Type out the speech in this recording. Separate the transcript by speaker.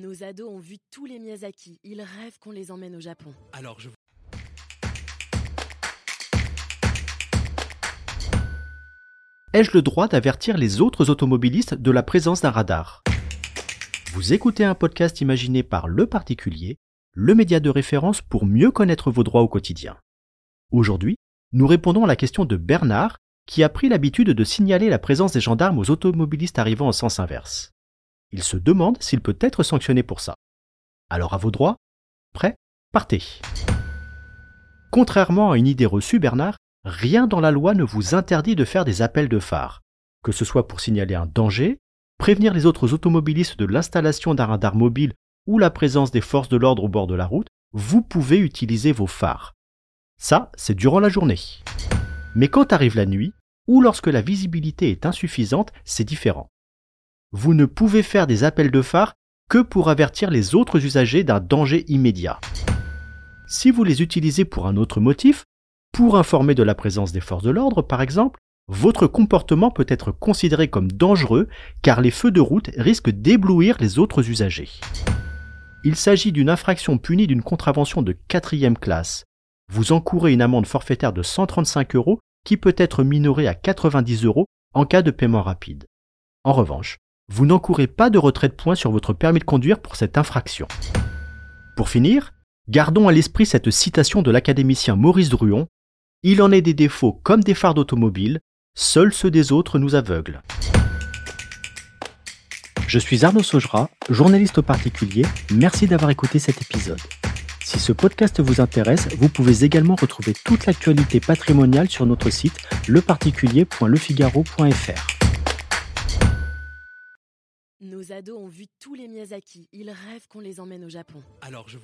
Speaker 1: Nos ados ont vu tous les Miyazaki. Ils rêvent qu'on les emmène au Japon.
Speaker 2: Alors je
Speaker 3: Ai-je le droit d'avertir les autres automobilistes de la présence d'un radar? Vous écoutez un podcast imaginé par Le Particulier, le média de référence pour mieux connaître vos droits au quotidien. Aujourd'hui, nous répondons à la question de Bernard, qui a pris l'habitude de signaler la présence des gendarmes aux automobilistes arrivant en sens inverse. Il se demande s'il peut être sanctionné pour ça. Alors à vos droits Prêt Partez Contrairement à une idée reçue, Bernard, rien dans la loi ne vous interdit de faire des appels de phare, que ce soit pour signaler un danger, prévenir les autres automobilistes de l'installation d'un radar mobile ou la présence des forces de l'ordre au bord de la route, vous pouvez utiliser vos phares. Ça, c'est durant la journée. Mais quand arrive la nuit, ou lorsque la visibilité est insuffisante, c'est différent. Vous ne pouvez faire des appels de phare que pour avertir les autres usagers d'un danger immédiat. Si vous les utilisez pour un autre motif, pour informer de la présence des forces de l'ordre par exemple, votre comportement peut être considéré comme dangereux car les feux de route risquent d'éblouir les autres usagers. Il s'agit d'une infraction punie d'une contravention de quatrième classe. Vous encourez une amende forfaitaire de 135 euros qui peut être minorée à 90 euros en cas de paiement rapide. En revanche, vous n'encourez pas de retrait de points sur votre permis de conduire pour cette infraction. Pour finir, gardons à l'esprit cette citation de l'académicien Maurice Druon Il en est des défauts comme des phares d'automobile, seuls ceux des autres nous aveuglent. Je suis Arnaud Saugera, journaliste au particulier. Merci d'avoir écouté cet épisode. Si ce podcast vous intéresse, vous pouvez également retrouver toute l'actualité patrimoniale sur notre site leparticulier.lefigaro.fr.
Speaker 1: Nos ados ont vu tous les Miyazaki. Ils rêvent qu'on les emmène au Japon.
Speaker 2: alors je